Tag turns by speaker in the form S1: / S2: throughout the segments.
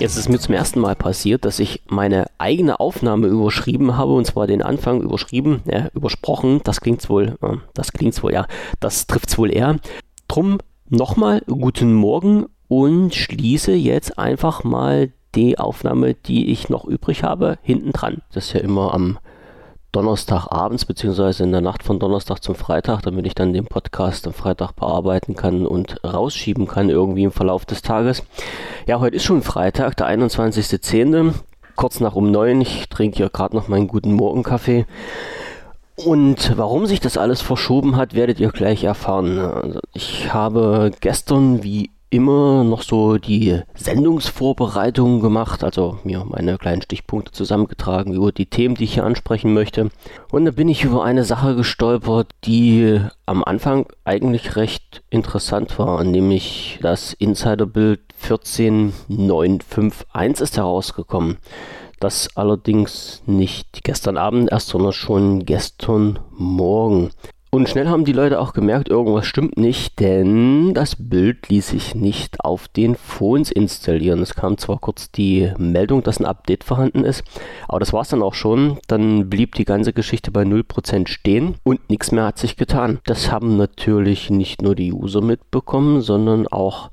S1: Jetzt ist mir zum ersten Mal passiert, dass ich meine eigene Aufnahme überschrieben habe und zwar den Anfang überschrieben, ja, übersprochen. Das klingt's wohl, äh, das klingt's wohl, ja, das trifft's wohl eher. Drum nochmal guten Morgen und schließe jetzt einfach mal die Aufnahme, die ich noch übrig habe, hinten dran. Das ist ja immer am Donnerstagabends, beziehungsweise in der Nacht von Donnerstag zum Freitag, damit ich dann den Podcast am Freitag bearbeiten kann und rausschieben kann, irgendwie im Verlauf des Tages. Ja, heute ist schon Freitag, der 21.10., kurz nach um neun. Ich trinke hier gerade noch meinen guten Morgenkaffee. Und warum sich das alles verschoben hat, werdet ihr gleich erfahren. Also ich habe gestern wie immer noch so die Sendungsvorbereitungen gemacht, also mir meine kleinen Stichpunkte zusammengetragen über die Themen, die ich hier ansprechen möchte. Und da bin ich über eine Sache gestolpert, die am Anfang eigentlich recht interessant war, nämlich das Insiderbild 14951 ist herausgekommen. Das allerdings nicht gestern Abend erst, sondern schon gestern Morgen. Und schnell haben die Leute auch gemerkt, irgendwas stimmt nicht, denn das Bild ließ sich nicht auf den Phones installieren. Es kam zwar kurz die Meldung, dass ein Update vorhanden ist, aber das war es dann auch schon. Dann blieb die ganze Geschichte bei 0% stehen und nichts mehr hat sich getan. Das haben natürlich nicht nur die User mitbekommen, sondern auch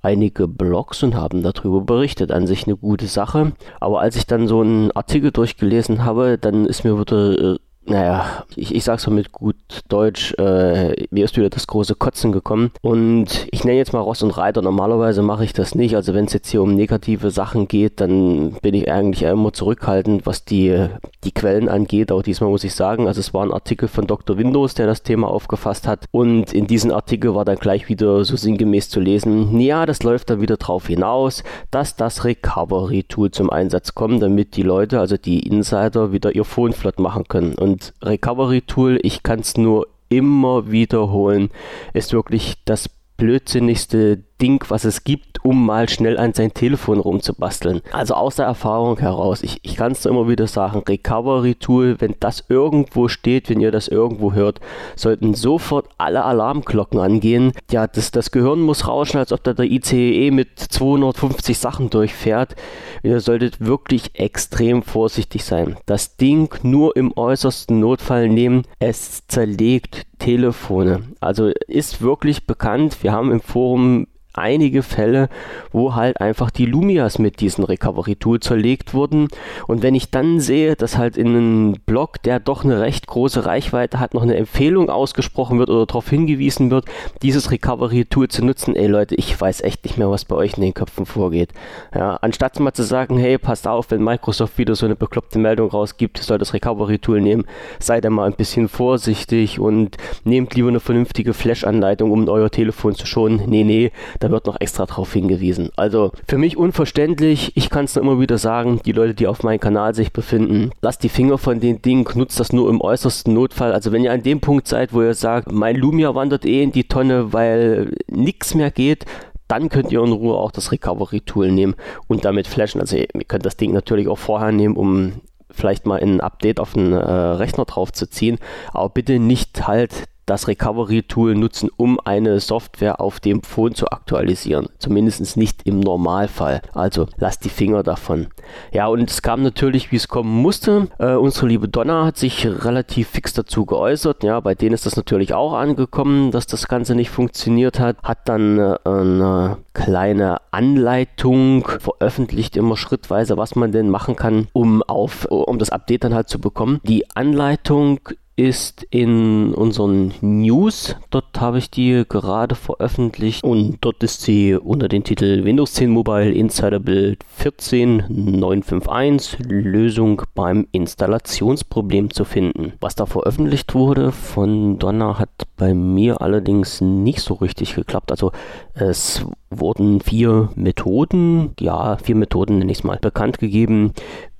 S1: einige Blogs und haben darüber berichtet. An sich eine gute Sache. Aber als ich dann so einen Artikel durchgelesen habe, dann ist mir wieder äh, naja, ich, ich sag's mal mit gut Deutsch, äh, mir ist wieder das große Kotzen gekommen. Und ich nenne jetzt mal Ross und Reiter. Normalerweise mache ich das nicht. Also wenn es jetzt hier um negative Sachen geht, dann bin ich eigentlich immer zurückhaltend, was die, die Quellen angeht. Auch diesmal muss ich sagen, also es war ein Artikel von Dr. Windows, der das Thema aufgefasst hat. Und in diesem Artikel war dann gleich wieder so sinngemäß zu lesen, ja, das läuft dann wieder drauf hinaus, dass das Recovery-Tool zum Einsatz kommt, damit die Leute, also die Insider, wieder ihr Phone flott machen können. Und und Recovery Tool, ich kann es nur immer wiederholen, ist wirklich das blödsinnigste Ding, was es gibt, um mal schnell an sein Telefon rumzubasteln. Also aus der Erfahrung heraus, ich, ich kann es immer wieder sagen, Recovery Tool, wenn das irgendwo steht, wenn ihr das irgendwo hört, sollten sofort alle Alarmglocken angehen. Ja, das, das Gehirn muss rauschen, als ob da der ICE mit 250 Sachen durchfährt. Ihr solltet wirklich extrem vorsichtig sein. Das Ding nur im äußersten Notfall nehmen. Es zerlegt Telefone. Also ist wirklich bekannt. Wir haben im Forum einige Fälle, wo halt einfach die Lumias mit diesem Recovery-Tool zerlegt wurden. Und wenn ich dann sehe, dass halt in einem Blog, der doch eine recht große Reichweite hat, noch eine Empfehlung ausgesprochen wird oder darauf hingewiesen wird, dieses Recovery-Tool zu nutzen, ey Leute, ich weiß echt nicht mehr, was bei euch in den Köpfen vorgeht. Ja, anstatt mal zu sagen, hey, passt auf, wenn Microsoft wieder so eine bekloppte Meldung rausgibt, soll das Recovery-Tool nehmen, seid da mal ein bisschen vorsichtig und nehmt lieber eine vernünftige Flash-Anleitung, um euer Telefon zu schonen. Nee, nee, da wird noch extra darauf hingewiesen. Also für mich unverständlich. Ich kann es nur immer wieder sagen, die Leute, die auf meinem Kanal sich befinden, lasst die Finger von den Dingen, nutzt das nur im äußersten Notfall. Also wenn ihr an dem Punkt seid, wo ihr sagt, mein Lumia wandert eh in die Tonne, weil nichts mehr geht, dann könnt ihr in Ruhe auch das Recovery-Tool nehmen und damit flashen. Also ihr könnt das Ding natürlich auch vorher nehmen, um vielleicht mal ein Update auf den äh, Rechner drauf zu ziehen. Aber bitte nicht halt das Recovery-Tool nutzen, um eine Software auf dem Phone zu aktualisieren. Zumindest nicht im Normalfall. Also lasst die Finger davon. Ja, und es kam natürlich, wie es kommen musste. Äh, unsere liebe Donna hat sich relativ fix dazu geäußert. Ja, bei denen ist das natürlich auch angekommen, dass das Ganze nicht funktioniert hat. Hat dann äh, eine kleine Anleitung veröffentlicht, immer schrittweise, was man denn machen kann, um auf, um das Update dann halt zu bekommen. Die Anleitung ist in unseren News. Dort habe ich die gerade veröffentlicht und dort ist sie unter dem Titel Windows 10 Mobile Insider Build 14951 Lösung beim Installationsproblem zu finden. Was da veröffentlicht wurde von Donner hat bei mir allerdings nicht so richtig geklappt. Also es wurden vier Methoden, ja, vier Methoden nenne ich es mal, bekannt gegeben,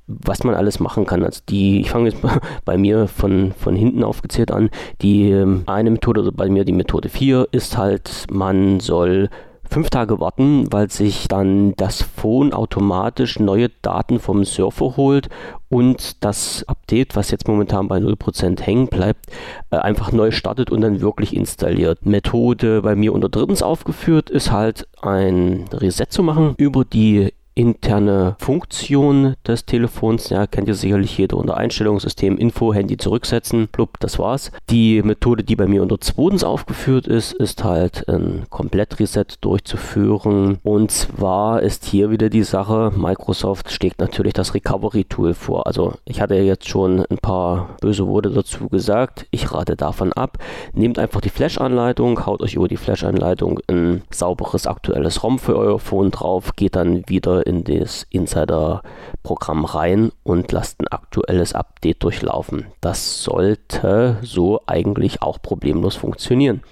S1: was man alles machen kann. Also die, ich fange jetzt bei mir von, von hinten aufgezählt an. Die ähm, eine Methode, also bei mir die Methode 4, ist halt, man soll fünf Tage warten, weil sich dann das Phone automatisch neue Daten vom Surfer holt und das Update, was jetzt momentan bei 0% hängen bleibt, äh, einfach neu startet und dann wirklich installiert. Methode bei mir unter drittens aufgeführt ist halt ein Reset zu machen über die interne Funktion des Telefons. Ja, kennt ihr sicherlich jeder unter Einstellungssystem, Info, Handy zurücksetzen, blub, das war's. Die Methode, die bei mir unter zweitens aufgeführt ist, ist halt ein Komplettreset durchzuführen. Und zwar ist hier wieder die Sache, Microsoft schlägt natürlich das Recovery-Tool vor. Also ich hatte jetzt schon ein paar böse Worte dazu gesagt. Ich rate davon ab. Nehmt einfach die Flash-Anleitung, haut euch über die Flash-Anleitung ein sauberes aktuelles ROM für euer Phone drauf, geht dann wieder in das Insider-Programm rein und lasst ein aktuelles Update durchlaufen. Das sollte so eigentlich auch problemlos funktionieren.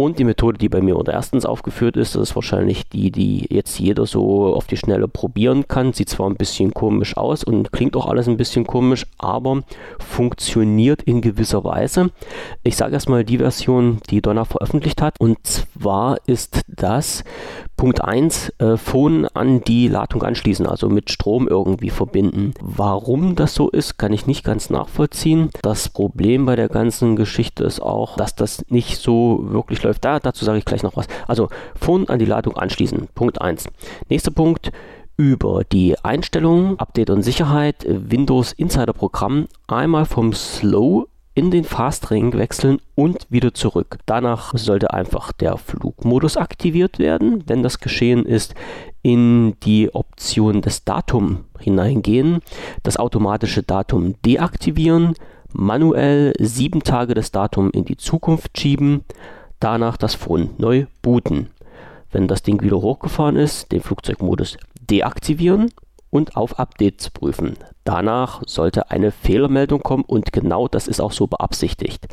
S1: Und die Methode, die bei mir unter erstens aufgeführt ist, das ist wahrscheinlich die, die jetzt jeder so auf die Schnelle probieren kann. Sieht zwar ein bisschen komisch aus und klingt auch alles ein bisschen komisch, aber funktioniert in gewisser Weise. Ich sage erstmal die Version, die Donner veröffentlicht hat. Und zwar ist das Punkt 1, äh, Phone an die Ladung anschließen, also mit Strom irgendwie verbinden. Warum das so ist, kann ich nicht ganz nachvollziehen. Das Problem bei der ganzen Geschichte ist auch, dass das nicht so wirklich läuft. Da, dazu sage ich gleich noch was. Also Phone an die Ladung anschließen. Punkt 1. Nächster Punkt. Über die Einstellungen, Update und Sicherheit, Windows Insider Programm einmal vom Slow in den Fast Ring wechseln und wieder zurück. Danach sollte einfach der Flugmodus aktiviert werden. Wenn das geschehen ist, in die Option des Datum hineingehen, das automatische Datum deaktivieren, manuell sieben Tage das Datum in die Zukunft schieben, danach das Phone neu booten. Wenn das Ding wieder hochgefahren ist, den Flugzeugmodus deaktivieren, und auf Updates prüfen. Danach sollte eine Fehlermeldung kommen und genau das ist auch so beabsichtigt.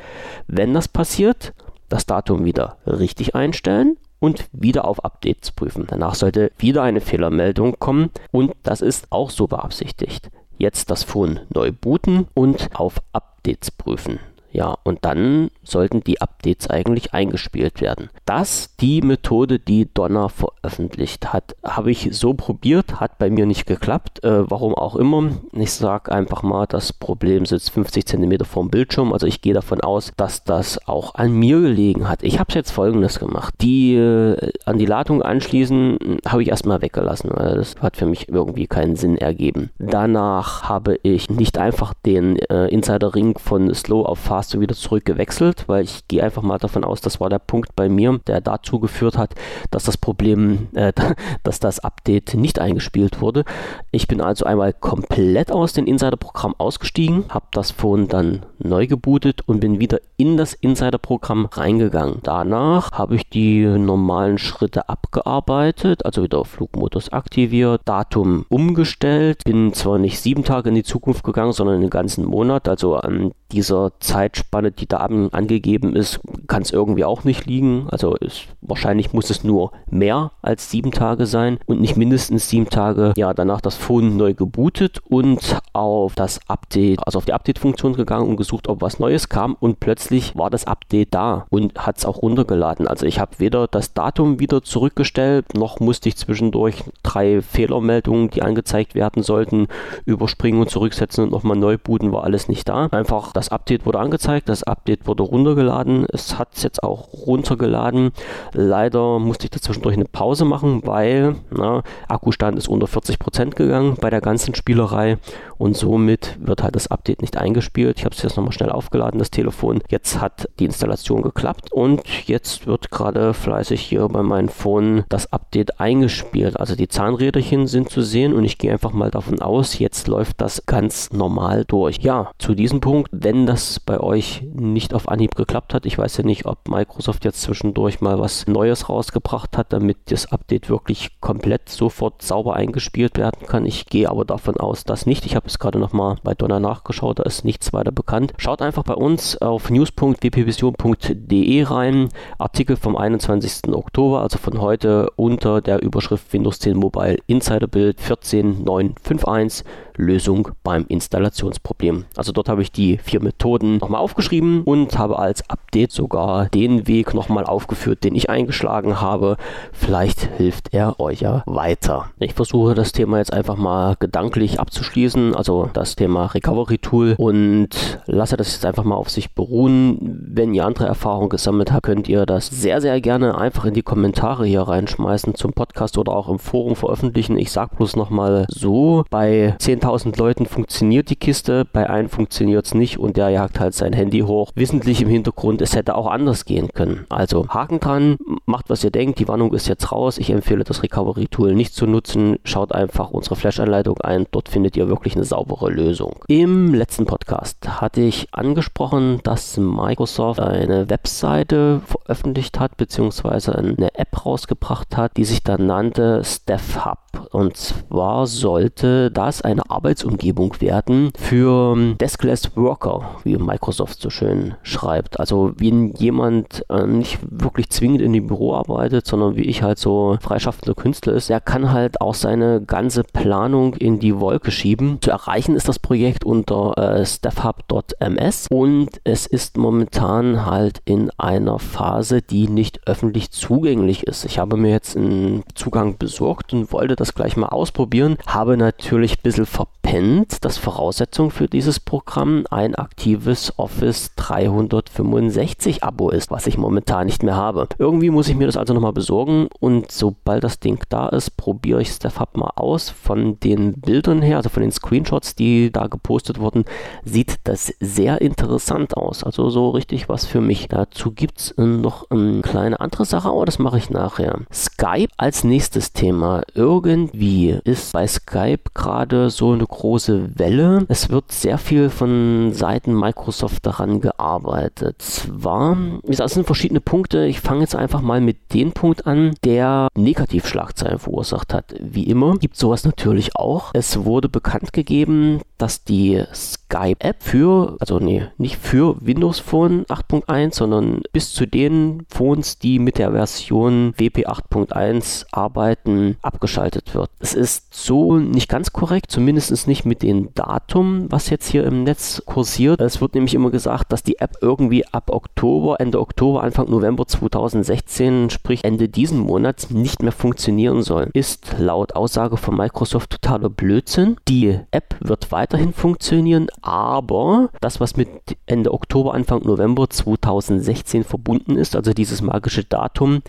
S1: Wenn das passiert, das Datum wieder richtig einstellen und wieder auf Updates prüfen. Danach sollte wieder eine Fehlermeldung kommen und das ist auch so beabsichtigt. Jetzt das Phone neu booten und auf Updates prüfen. Ja, und dann sollten die Updates eigentlich eingespielt werden. Das die Methode, die Donner veröffentlicht hat, habe ich so probiert, hat bei mir nicht geklappt. Äh, warum auch immer. Ich sage einfach mal, das Problem sitzt 50 cm vom Bildschirm. Also ich gehe davon aus, dass das auch an mir gelegen hat. Ich habe jetzt folgendes gemacht. Die äh, an die Ladung anschließen habe ich erstmal weggelassen, weil das hat für mich irgendwie keinen Sinn ergeben. Danach habe ich nicht einfach den äh, Insider-Ring von Slow auf Fast hast du wieder zurück gewechselt, weil ich gehe einfach mal davon aus, das war der Punkt bei mir, der dazu geführt hat, dass das Problem, äh, dass das Update nicht eingespielt wurde. Ich bin also einmal komplett aus dem Insider-Programm ausgestiegen, habe das Phone dann neu gebootet und bin wieder in das Insider-Programm reingegangen. Danach habe ich die normalen Schritte abgearbeitet, also wieder Flugmodus aktiviert, Datum umgestellt, bin zwar nicht sieben Tage in die Zukunft gegangen, sondern einen ganzen Monat, also an dieser Zeit Zeitspanne, die da angegeben ist, kann es irgendwie auch nicht liegen. Also ist, wahrscheinlich muss es nur mehr als sieben Tage sein und nicht mindestens sieben Tage. Ja, danach das Phone neu gebootet und auf das Update, also auf die Update-Funktion gegangen und gesucht, ob was Neues kam und plötzlich war das Update da und hat es auch runtergeladen. Also ich habe weder das Datum wieder zurückgestellt, noch musste ich zwischendurch drei Fehlermeldungen, die angezeigt werden sollten, überspringen und zurücksetzen und nochmal neu booten, war alles nicht da. Einfach das Update wurde angezeigt. Das Update wurde runtergeladen. Es hat es jetzt auch runtergeladen. Leider musste ich dazwischendurch eine Pause machen, weil na, Akkustand ist unter 40% gegangen bei der ganzen Spielerei und somit wird halt das Update nicht eingespielt. Ich habe es jetzt nochmal schnell aufgeladen, das Telefon. Jetzt hat die Installation geklappt und jetzt wird gerade fleißig hier bei meinem Phone das Update eingespielt. Also die Zahnräderchen sind zu sehen und ich gehe einfach mal davon aus, jetzt läuft das ganz normal durch. Ja, zu diesem Punkt, wenn das bei euch nicht auf Anhieb geklappt hat. Ich weiß ja nicht, ob Microsoft jetzt zwischendurch mal was Neues rausgebracht hat, damit das Update wirklich komplett sofort sauber eingespielt werden kann. Ich gehe aber davon aus, dass nicht. Ich habe es gerade nochmal bei Donner nachgeschaut, da ist nichts weiter bekannt. Schaut einfach bei uns auf news.wpvision.de rein. Artikel vom 21. Oktober, also von heute, unter der Überschrift Windows 10 Mobile Insider Bild 14951 Lösung beim Installationsproblem. Also dort habe ich die vier Methoden nochmal aufgeschrieben und habe als Update sogar den Weg nochmal aufgeführt, den ich eingeschlagen habe. Vielleicht hilft er euch ja weiter. Ich versuche das Thema jetzt einfach mal gedanklich abzuschließen, also das Thema Recovery Tool und lasse das jetzt einfach mal auf sich beruhen. Wenn ihr andere Erfahrungen gesammelt habt, könnt ihr das sehr, sehr gerne einfach in die Kommentare hier reinschmeißen zum Podcast oder auch im Forum veröffentlichen. Ich sage bloß nochmal so, bei 10.000 Leuten funktioniert die Kiste, bei einem funktioniert es nicht und der jagt halt sein Handy hoch. Wissentlich im Hintergrund, es hätte auch anders gehen können. Also Haken dran, macht was ihr denkt, die Warnung ist jetzt raus. Ich empfehle das Recovery Tool nicht zu nutzen. Schaut einfach unsere Flash-Anleitung ein, dort findet ihr wirklich eine saubere Lösung. Im letzten Podcast hatte ich angesprochen, dass Microsoft eine Webseite veröffentlicht hat, beziehungsweise eine App rausgebracht hat, die sich dann nannte Staff Hub. Und zwar sollte das eine Arbeitsumgebung werden für Deskless Worker, wie Microsoft so schön schreibt. Also wenn jemand äh, nicht wirklich zwingend in dem Büro arbeitet, sondern wie ich halt so freischaffender Künstler ist, der kann halt auch seine ganze Planung in die Wolke schieben. Zu erreichen ist das Projekt unter äh, staffhub.ms und es ist momentan halt in einer Phase, die nicht öffentlich zugänglich ist. Ich habe mir jetzt einen Zugang besorgt und wollte das gleich mal ausprobieren. Habe natürlich ein bisschen verpennt, dass Voraussetzung für dieses Programm ein aktives Office 365 Abo ist, was ich momentan nicht mehr habe. Irgendwie muss ich mir das also nochmal besorgen und sobald das Ding da ist, probiere ich StepHub mal aus. Von den Bildern her, also von den Screenshots, die da gepostet wurden, sieht das sehr interessant aus. Also so richtig was für mich. Dazu gibt es noch eine kleine andere Sache, aber das mache ich nachher. Skype als nächstes Thema. Irgendwie ist bei Skype gerade so eine große Welle. Es wird sehr viel von Seiten Microsoft daran gearbeitet. Zwar, wie gesagt, es sind verschiedene Punkte. Ich fange jetzt einfach mal mit dem Punkt an, der Negativschlagzeilen verursacht hat. Wie immer gibt sowas natürlich auch. Es wurde bekannt gegeben, dass die Skype-App für, also nee, nicht für Windows Phone 8.1, sondern bis zu den Phones, die mit der Version WP 8.1 arbeiten, abgeschaltet wird. Es ist so nicht ganz korrekt, zumindest nicht mit dem Datum, was jetzt hier im Netz kursiert. Es wird nämlich immer gesagt, dass die App irgendwie ab Oktober, Ende Oktober, Anfang November 2016, sprich Ende diesen Monats, nicht mehr funktionieren soll. Ist laut Aussage von Microsoft totaler Blödsinn. Die App wird weiterhin funktionieren, aber das, was mit Ende Oktober, Anfang November 2016 verbunden ist, also dieses magische Datum,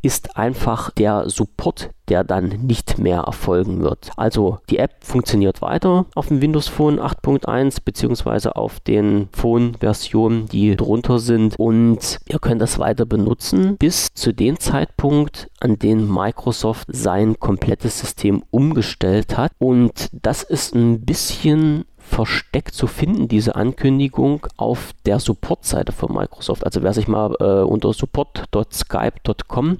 S1: ist einfach der Support, der dann nicht mehr erfolgen wird. Also die App funktioniert weiter auf dem Windows Phone 8.1 beziehungsweise auf den Phone-Versionen, die drunter sind und ihr könnt das weiter benutzen bis zu dem Zeitpunkt, an dem Microsoft sein komplettes System umgestellt hat und das ist ein bisschen versteckt zu finden, diese Ankündigung auf der Support-Seite von Microsoft. Also wer sich mal äh, unter support.skype.com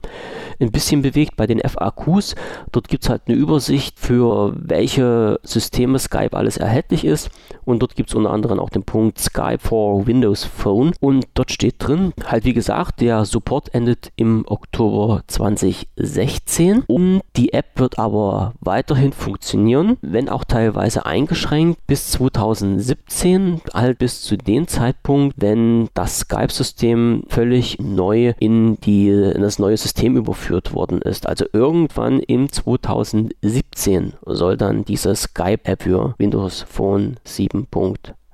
S1: ein bisschen bewegt bei den FAQs, dort gibt es halt eine Übersicht für welche Systeme Skype alles erhältlich ist. Und dort gibt es unter anderem auch den Punkt Skype for Windows Phone. Und dort steht drin, halt wie gesagt, der Support endet im Oktober 2016 und die App wird aber weiterhin funktionieren, wenn auch teilweise eingeschränkt bis 2017, halt bis zu dem Zeitpunkt, wenn das Skype-System völlig neu in, die, in das neue System überführt worden ist. Also irgendwann im 2017 soll dann diese Skype-App für Windows Phone 7.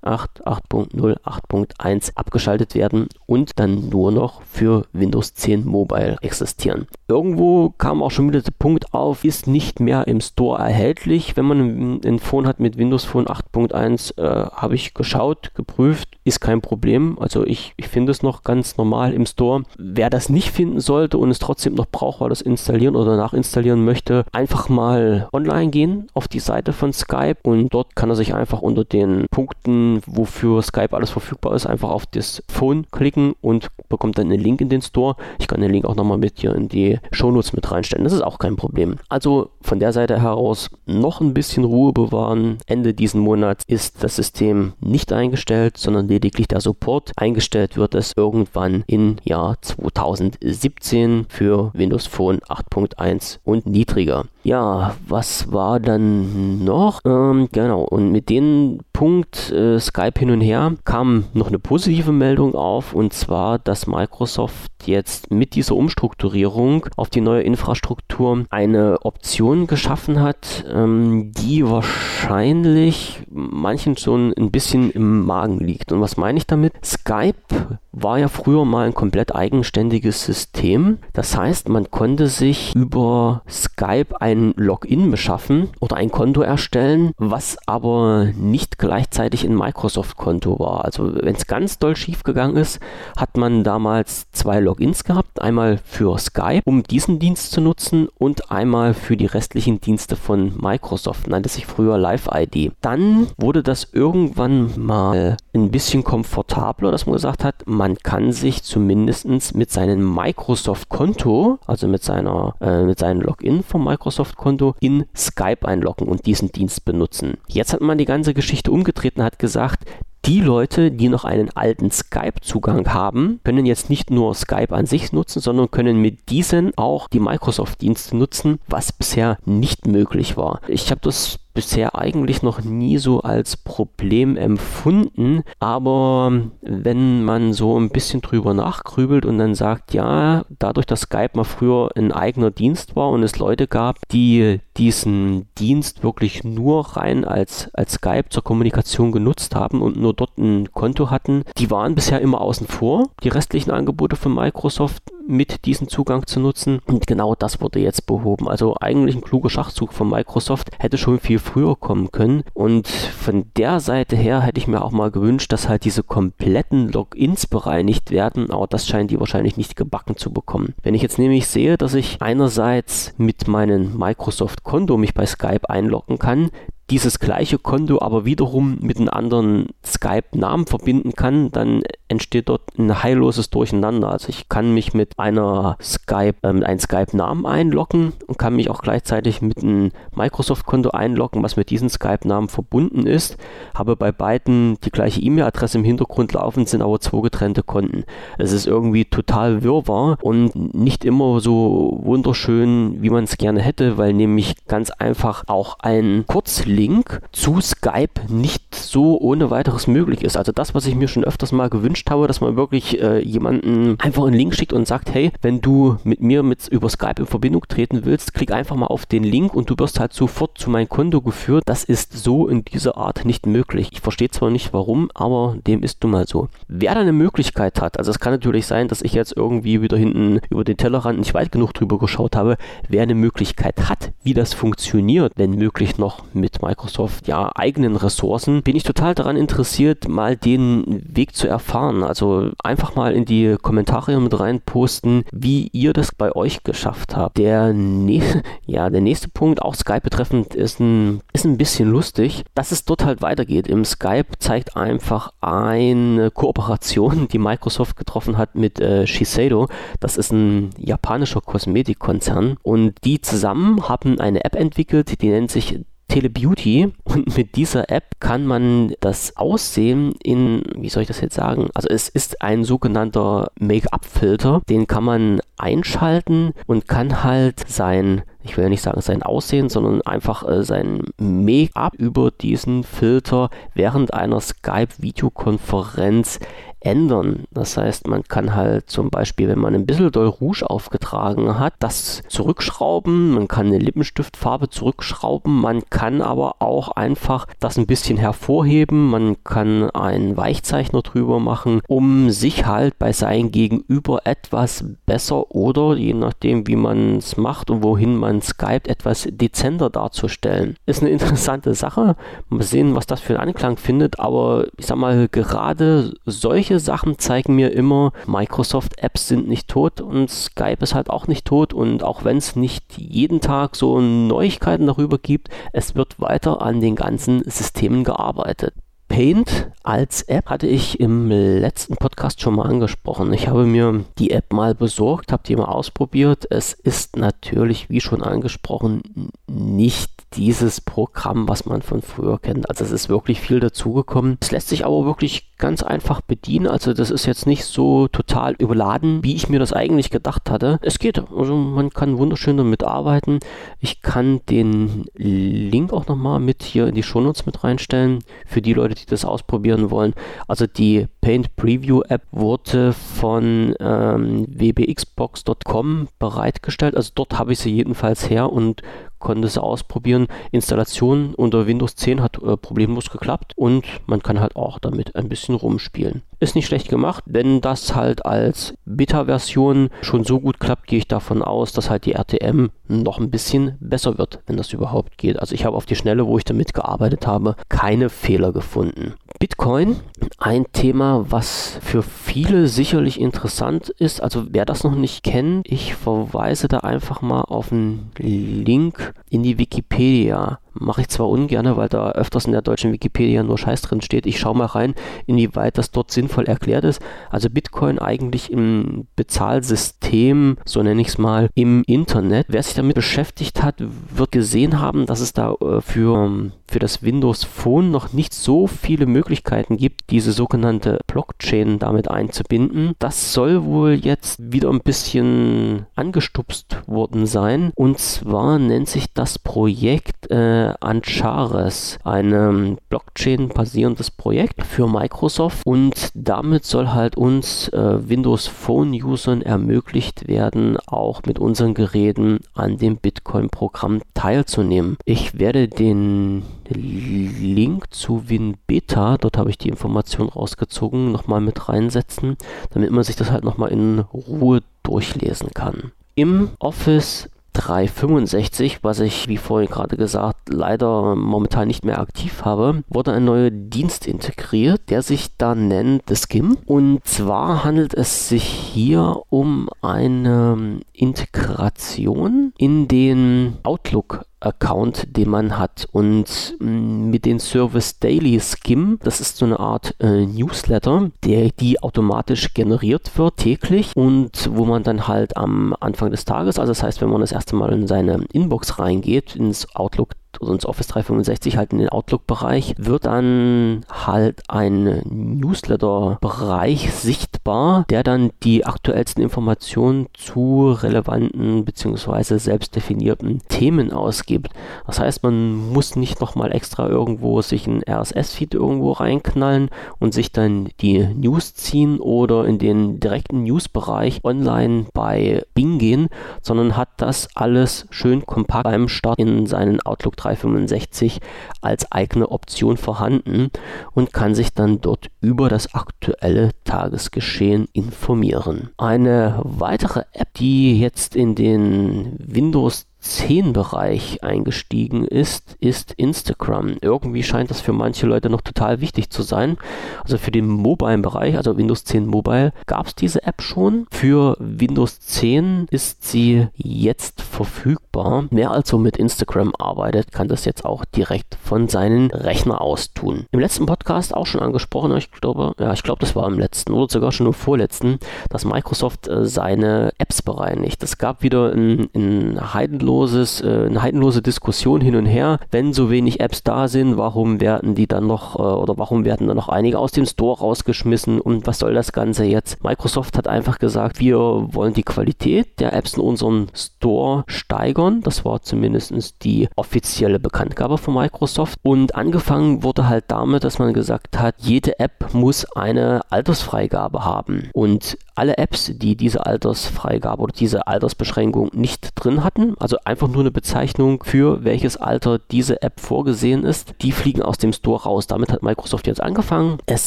S1: 8, 8.0, 8.1 abgeschaltet werden und dann nur noch für Windows 10 Mobile existieren. Irgendwo kam auch schon wieder der Punkt auf, ist nicht mehr im Store erhältlich. Wenn man ein Phone hat mit Windows Phone 8.1, äh, habe ich geschaut, geprüft, ist kein Problem. Also ich, ich finde es noch ganz normal im Store. Wer das nicht finden sollte und es trotzdem noch braucht, weil das installieren oder nachinstallieren möchte, einfach mal online gehen auf die Seite von Skype und dort kann er sich einfach unter den Punkten wofür Skype alles verfügbar ist, einfach auf das Phone klicken und bekommt dann einen Link in den Store. Ich kann den Link auch nochmal mit hier in die Shownotes mit reinstellen. Das ist auch kein Problem. Also von der Seite heraus noch ein bisschen Ruhe bewahren. Ende diesen Monats ist das System nicht eingestellt, sondern lediglich der Support eingestellt wird, es irgendwann im Jahr 2017 für Windows Phone 8.1 und niedriger. Ja, was war dann noch? Ähm, genau, und mit dem Punkt äh, Skype hin und her kam noch eine positive Meldung auf und zwar, dass Microsoft jetzt mit dieser Umstrukturierung auf die neue Infrastruktur eine Option geschaffen hat, ähm, die wahrscheinlich manchen schon ein bisschen im Magen liegt. Und was meine ich damit? Skype war ja früher mal ein komplett eigenständiges System. Das heißt, man konnte sich über Skype ein Login beschaffen oder ein Konto erstellen, was aber nicht gleichzeitig ein Microsoft-Konto war. Also wenn es ganz doll schief gegangen ist, hat man damals zwei Logins gehabt. Einmal für Skype, um diesen Dienst zu nutzen und einmal für die restlichen Dienste von Microsoft. Nannte sich früher Live-ID. Dann wurde das irgendwann mal ein bisschen komfortabler, dass man gesagt hat, man kann sich zumindest mit seinem Microsoft-Konto, also mit seiner äh, mit seinem Login vom Microsoft-Konto in Skype einloggen und diesen Dienst benutzen. Jetzt hat man die ganze Geschichte umgedreht und hat gesagt, die Leute, die noch einen alten Skype-Zugang haben, können jetzt nicht nur Skype an sich nutzen, sondern können mit diesen auch die Microsoft-Dienste nutzen, was bisher nicht möglich war. Ich habe das bisher eigentlich noch nie so als Problem empfunden, aber wenn man so ein bisschen drüber nachgrübelt und dann sagt, ja, dadurch, dass Skype mal früher ein eigener Dienst war und es Leute gab, die diesen Dienst wirklich nur rein als, als Skype zur Kommunikation genutzt haben und nur dort ein Konto hatten, die waren bisher immer außen vor, die restlichen Angebote von Microsoft mit diesem Zugang zu nutzen. Und genau das wurde jetzt behoben. Also eigentlich ein kluger Schachzug von Microsoft hätte schon viel früher kommen können. Und von der Seite her hätte ich mir auch mal gewünscht, dass halt diese kompletten Logins bereinigt werden. Aber das scheint die wahrscheinlich nicht gebacken zu bekommen. Wenn ich jetzt nämlich sehe, dass ich einerseits mit meinem Microsoft-Konto mich bei Skype einloggen kann, dieses gleiche Konto aber wiederum mit einem anderen Skype-Namen verbinden kann, dann entsteht dort ein heilloses Durcheinander. Also ich kann mich mit einer Skype, äh, mit einem Skype-Namen einloggen und kann mich auch gleichzeitig mit einem Microsoft-Konto einloggen, was mit diesem Skype-Namen verbunden ist. Habe bei beiden die gleiche E-Mail-Adresse im Hintergrund laufen, sind aber zwei getrennte Konten. Es ist irgendwie total wirrwarr und nicht immer so wunderschön, wie man es gerne hätte, weil nämlich ganz einfach auch ein Kurzlink Link zu Skype nicht so ohne weiteres möglich ist. Also das, was ich mir schon öfters mal gewünscht habe, dass man wirklich äh, jemanden einfach einen Link schickt und sagt, hey, wenn du mit mir mit über Skype in Verbindung treten willst, klick einfach mal auf den Link und du wirst halt sofort zu meinem Konto geführt. Das ist so in dieser Art nicht möglich. Ich verstehe zwar nicht warum, aber dem ist nun mal so. Wer da eine Möglichkeit hat, also es kann natürlich sein, dass ich jetzt irgendwie wieder hinten über den Tellerrand nicht weit genug drüber geschaut habe, wer eine Möglichkeit hat, wie das funktioniert, wenn möglich noch mit Microsoft ja eigenen Ressourcen, bin ich total daran interessiert, mal den Weg zu erfahren. Also einfach mal in die Kommentare mit rein posten, wie ihr das bei euch geschafft habt. Der, ne ja, der nächste Punkt, auch Skype betreffend, ist ein, ist ein bisschen lustig, dass es dort halt weitergeht. Im Skype zeigt einfach eine Kooperation, die Microsoft getroffen hat mit äh, Shiseido. Das ist ein japanischer Kosmetikkonzern und die zusammen haben eine App entwickelt, die nennt sich Telebeauty und mit dieser App kann man das Aussehen in, wie soll ich das jetzt sagen? Also es ist ein sogenannter Make-up-Filter, den kann man einschalten und kann halt sein ich will ja nicht sagen sein Aussehen, sondern einfach äh, sein Make-up über diesen Filter während einer Skype-Videokonferenz ändern. Das heißt, man kann halt zum Beispiel, wenn man ein bisschen doll Rouge aufgetragen hat, das zurückschrauben. Man kann eine Lippenstiftfarbe zurückschrauben. Man kann aber auch einfach das ein bisschen hervorheben. Man kann einen Weichzeichner drüber machen, um sich halt bei seinem Gegenüber etwas besser oder je nachdem, wie man es macht und wohin man Skype etwas dezenter darzustellen. Ist eine interessante Sache. Mal sehen, was das für einen Anklang findet. Aber ich sag mal, gerade solche solche Sachen zeigen mir immer, Microsoft-Apps sind nicht tot und Skype ist halt auch nicht tot und auch wenn es nicht jeden Tag so Neuigkeiten darüber gibt, es wird weiter an den ganzen Systemen gearbeitet. Paint als App hatte ich im letzten Podcast schon mal angesprochen. Ich habe mir die App mal besorgt, habe die mal ausprobiert. Es ist natürlich, wie schon angesprochen, nicht dieses Programm, was man von früher kennt. Also es ist wirklich viel dazugekommen. Es lässt sich aber wirklich ganz einfach bedienen. Also das ist jetzt nicht so total überladen, wie ich mir das eigentlich gedacht hatte. Es geht. Also man kann wunderschön damit arbeiten. Ich kann den Link auch nochmal mit hier in die Shownotes mit reinstellen für die Leute, die das ausprobieren wollen. Also die Paint Preview App wurde von ähm, wbxbox.com bereitgestellt. Also dort habe ich sie jedenfalls her und konnte es ausprobieren. Installation unter Windows 10 hat äh, problemlos geklappt und man kann halt auch damit ein bisschen rumspielen. Ist nicht schlecht gemacht. Wenn das halt als Beta-Version schon so gut klappt, gehe ich davon aus, dass halt die RTM noch ein bisschen besser wird, wenn das überhaupt geht. Also ich habe auf die Schnelle, wo ich damit gearbeitet habe, keine Fehler gefunden. Bitcoin, ein Thema, was für viele sicherlich interessant ist. Also wer das noch nicht kennt, ich verweise da einfach mal auf einen Link in die Wikipedia. Mache ich zwar ungern, weil da öfters in der deutschen Wikipedia nur Scheiß drin steht. Ich schaue mal rein, inwieweit das dort sinnvoll erklärt ist. Also Bitcoin eigentlich im Bezahlsystem, so nenne ich es mal, im Internet. Wer sich damit beschäftigt hat, wird gesehen haben, dass es da äh, für, ähm, für das Windows Phone noch nicht so viele Möglichkeiten gibt, diese sogenannte Blockchain damit einzubinden. Das soll wohl jetzt wieder ein bisschen angestupst worden sein. Und zwar nennt sich das Projekt äh, Anchares, ein Blockchain-basierendes Projekt für Microsoft und damit soll halt uns äh, Windows Phone-Usern ermöglicht werden, auch mit unseren Geräten an dem Bitcoin-Programm teilzunehmen. Ich werde den Link zu WinBeta, dort habe ich die Information rausgezogen, nochmal mit reinsetzen, damit man sich das halt nochmal in Ruhe durchlesen kann. Im Office 365, was ich, wie vorhin gerade gesagt, leider momentan nicht mehr aktiv habe, wurde ein neuer Dienst integriert, der sich da nennt The Skim. Und zwar handelt es sich hier um eine Integration in den Outlook Account, den man hat. Und mm, mit dem Service Daily Skim, das ist so eine Art äh, Newsletter, der die automatisch generiert wird täglich und wo man dann halt am Anfang des Tages, also das heißt, wenn man das erste Mal in seine Inbox reingeht, ins Outlook oder ins Office 365 halt in den Outlook-Bereich, wird dann halt ein Newsletter-Bereich sichtbar, der dann die aktuellsten Informationen zu relevanten bzw. selbst definierten Themen ausgibt. Das heißt, man muss nicht nochmal extra irgendwo sich ein RSS-Feed irgendwo reinknallen und sich dann die News ziehen oder in den direkten News-Bereich online bei Bing gehen, sondern hat das alles schön kompakt beim Start in seinen Outlook 365 als eigene Option vorhanden und kann sich dann dort über das aktuelle Tagesgeschehen informieren. Eine weitere App, die jetzt in den Windows 10-Bereich eingestiegen ist, ist Instagram. Irgendwie scheint das für manche Leute noch total wichtig zu sein. Also für den Mobile-Bereich, also Windows 10 Mobile, gab es diese App schon. Für Windows 10 ist sie jetzt verfügbar. Wer also mit Instagram arbeitet, kann das jetzt auch direkt von seinen Rechner aus tun. Im letzten Podcast auch schon angesprochen, ich glaube, ja, ich glaube, das war im letzten oder sogar schon im vorletzten, dass Microsoft äh, seine Apps bereinigt. Es gab wieder ein, ein Heidenlos heidenloses, äh, eine heidenlose Diskussion hin und her. Wenn so wenig Apps da sind, warum werden die dann noch äh, oder warum werden dann noch einige aus dem Store rausgeschmissen und was soll das Ganze jetzt? Microsoft hat einfach gesagt, wir wollen die Qualität der Apps in unserem Store steigern. Das war zumindest die offizielle Bekanntgabe von Microsoft. Und angefangen wurde halt damit, dass man gesagt hat, jede App muss eine Altersfreigabe haben. Und alle Apps, die diese Altersfreigabe oder diese Altersbeschränkung nicht drin hatten, also einfach nur eine Bezeichnung für welches Alter diese App vorgesehen ist, die fliegen aus dem Store raus. Damit hat Microsoft jetzt angefangen. Es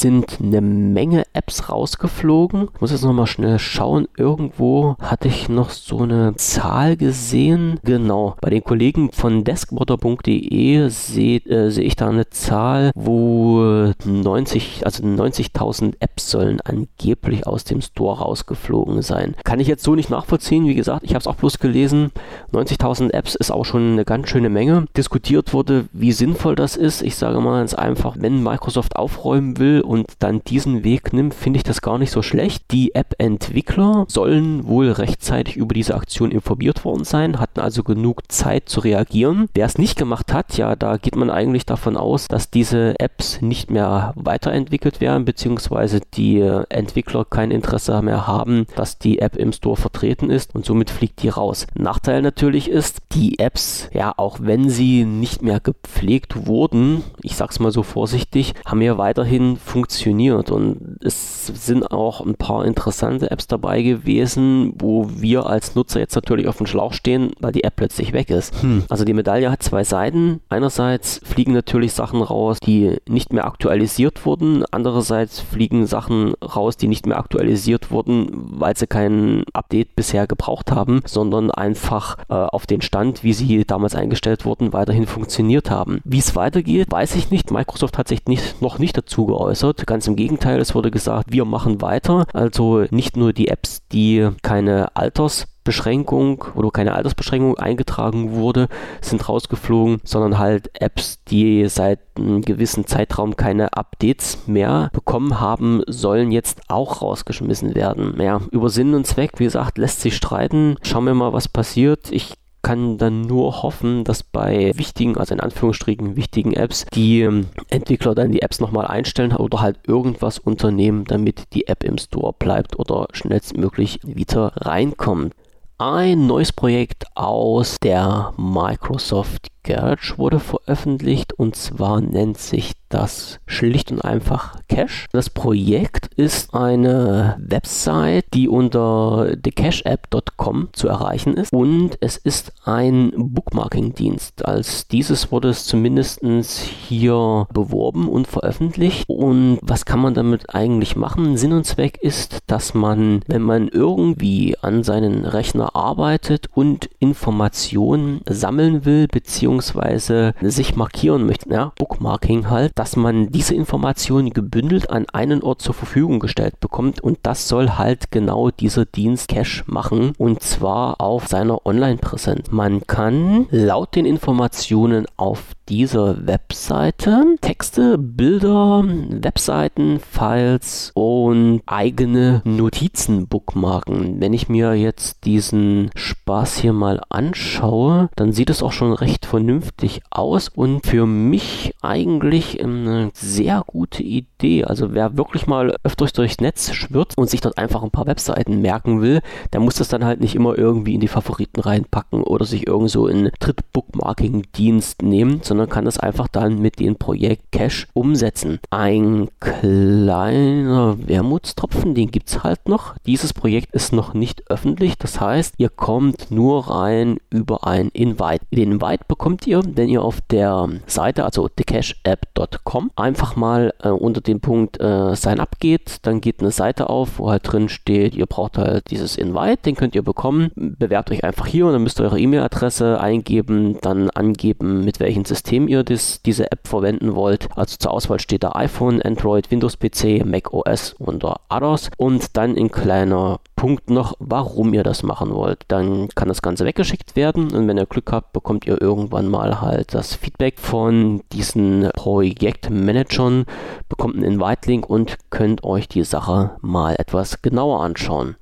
S1: sind eine Menge Apps rausgeflogen. Ich muss jetzt nochmal schnell schauen. Irgendwo hatte ich noch so eine Zahl gesehen. Genau, bei den Kollegen von deskbotter.de sehe äh, seh ich da eine Zahl, wo 90, also 90.000 Apps sollen angeblich aus dem Store rausgeflogen sein. Kann ich jetzt so nicht nachvollziehen. Wie gesagt, ich habe es auch bloß gelesen. 90 1000 Apps ist auch schon eine ganz schöne Menge. Diskutiert wurde, wie sinnvoll das ist. Ich sage mal ganz einfach, wenn Microsoft aufräumen will und dann diesen Weg nimmt, finde ich das gar nicht so schlecht. Die App-Entwickler sollen wohl rechtzeitig über diese Aktion informiert worden sein, hatten also genug Zeit zu reagieren. Wer es nicht gemacht hat, ja, da geht man eigentlich davon aus, dass diese Apps nicht mehr weiterentwickelt werden, beziehungsweise die Entwickler kein Interesse mehr haben, dass die App im Store vertreten ist und somit fliegt die raus. Nachteil natürlich ist, die Apps, ja, auch wenn sie nicht mehr gepflegt wurden, ich sag's mal so vorsichtig, haben ja weiterhin funktioniert und es sind auch ein paar interessante Apps dabei gewesen, wo wir als Nutzer jetzt natürlich auf dem Schlauch stehen, weil die App plötzlich weg ist. Hm. Also die Medaille hat zwei Seiten. Einerseits fliegen natürlich Sachen raus, die nicht mehr aktualisiert wurden. Andererseits fliegen Sachen raus, die nicht mehr aktualisiert wurden, weil sie kein Update bisher gebraucht haben, sondern einfach äh, auf den Stand, wie sie damals eingestellt wurden, weiterhin funktioniert haben. Wie es weitergeht, weiß ich nicht. Microsoft hat sich nicht, noch nicht dazu geäußert. Ganz im Gegenteil, es wurde gesagt, wir machen weiter. Also nicht nur die Apps, die keine Alters Beschränkung oder keine Altersbeschränkung eingetragen wurde, sind rausgeflogen, sondern halt Apps, die seit einem gewissen Zeitraum keine Updates mehr bekommen haben, sollen jetzt auch rausgeschmissen werden. Ja, über Sinn und Zweck, wie gesagt, lässt sich streiten. Schauen wir mal, was passiert. Ich kann dann nur hoffen, dass bei wichtigen, also in Anführungsstrichen wichtigen Apps, die ähm, Entwickler dann die Apps nochmal einstellen oder halt irgendwas unternehmen, damit die App im Store bleibt oder schnellstmöglich wieder reinkommt. Ein neues Projekt aus der Microsoft Garage wurde veröffentlicht und zwar nennt sich das schlicht und einfach Cache. Das Projekt ist eine Website, die unter thecacheapp.com zu erreichen ist und es ist ein Bookmarking-Dienst. Als dieses wurde es zumindest hier beworben und veröffentlicht. Und was kann man damit eigentlich machen? Sinn und Zweck ist, dass man, wenn man irgendwie an seinen Rechner arbeitet und Informationen sammeln will, beziehungsweise beziehungsweise sich markieren möchten, ja, Bookmarking halt, dass man diese Informationen gebündelt an einen Ort zur Verfügung gestellt bekommt und das soll halt genau dieser Dienst Cache machen und zwar auf seiner Online-Präsenz. Man kann laut den Informationen auf dieser Webseite Texte, Bilder, Webseiten, Files und eigene Notizen bookmarken. Wenn ich mir jetzt diesen Spaß hier mal anschaue, dann sieht es auch schon recht vernünftig aus und für mich eigentlich eine sehr gute Idee. Also wer wirklich mal öfters durchs Netz schwirrt und sich dort einfach ein paar Webseiten merken will, der muss das dann halt nicht immer irgendwie in die Favoriten reinpacken oder sich irgendwo in Dritt-Bookmarking-Dienst nehmen, sondern kann das einfach dann mit dem Projekt Cache umsetzen. Ein kleiner Wermutstropfen, den gibt es halt noch. Dieses Projekt ist noch nicht öffentlich, das heißt, ihr kommt nur rein über ein Invite. Den Invite bekommt ihr, wenn ihr auf der Seite, also thecacheapp.com, einfach mal äh, unter dem Punkt äh, Sign Up geht, dann geht eine Seite auf, wo halt drin steht, ihr braucht halt dieses Invite, den könnt ihr bekommen. Bewerbt euch einfach hier und dann müsst ihr eure E-Mail-Adresse eingeben, dann angeben, mit welchem System ihr das, diese App verwenden wollt. Also zur Auswahl steht da iPhone, Android, Windows PC, Mac OS und Others und dann in kleiner Punkt noch, warum ihr das machen wollt. Dann kann das Ganze weggeschickt werden und wenn ihr Glück habt, bekommt ihr irgendwann mal halt das Feedback von diesen Projektmanagern, bekommt einen Invite-Link und könnt euch die Sache mal etwas genauer anschauen.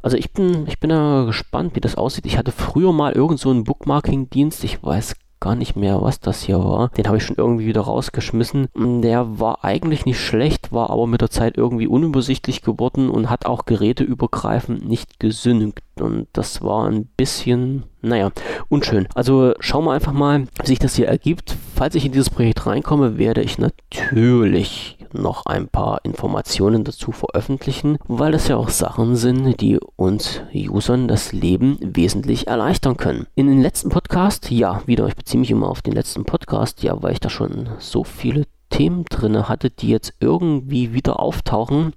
S1: Also ich bin, ich bin ja gespannt, wie das aussieht. Ich hatte früher mal irgend so einen Bookmarking-Dienst, ich weiß gar nicht mehr, was das hier war. Den habe ich schon irgendwie wieder rausgeschmissen. Der war eigentlich nicht schlecht, war aber mit der Zeit irgendwie unübersichtlich geworden und hat auch geräteübergreifend nicht gesündigt. Und das war ein bisschen, naja, unschön. Also schauen wir einfach mal, wie sich das hier ergibt. Falls ich in dieses Projekt reinkomme, werde ich natürlich noch ein paar Informationen dazu veröffentlichen, weil das ja auch Sachen sind, die uns Usern das Leben wesentlich erleichtern können. In den letzten Podcast, ja, wieder, ich beziehe mich immer auf den letzten Podcast, ja, weil ich da schon so viele Themen drin hatte, die jetzt irgendwie wieder auftauchen.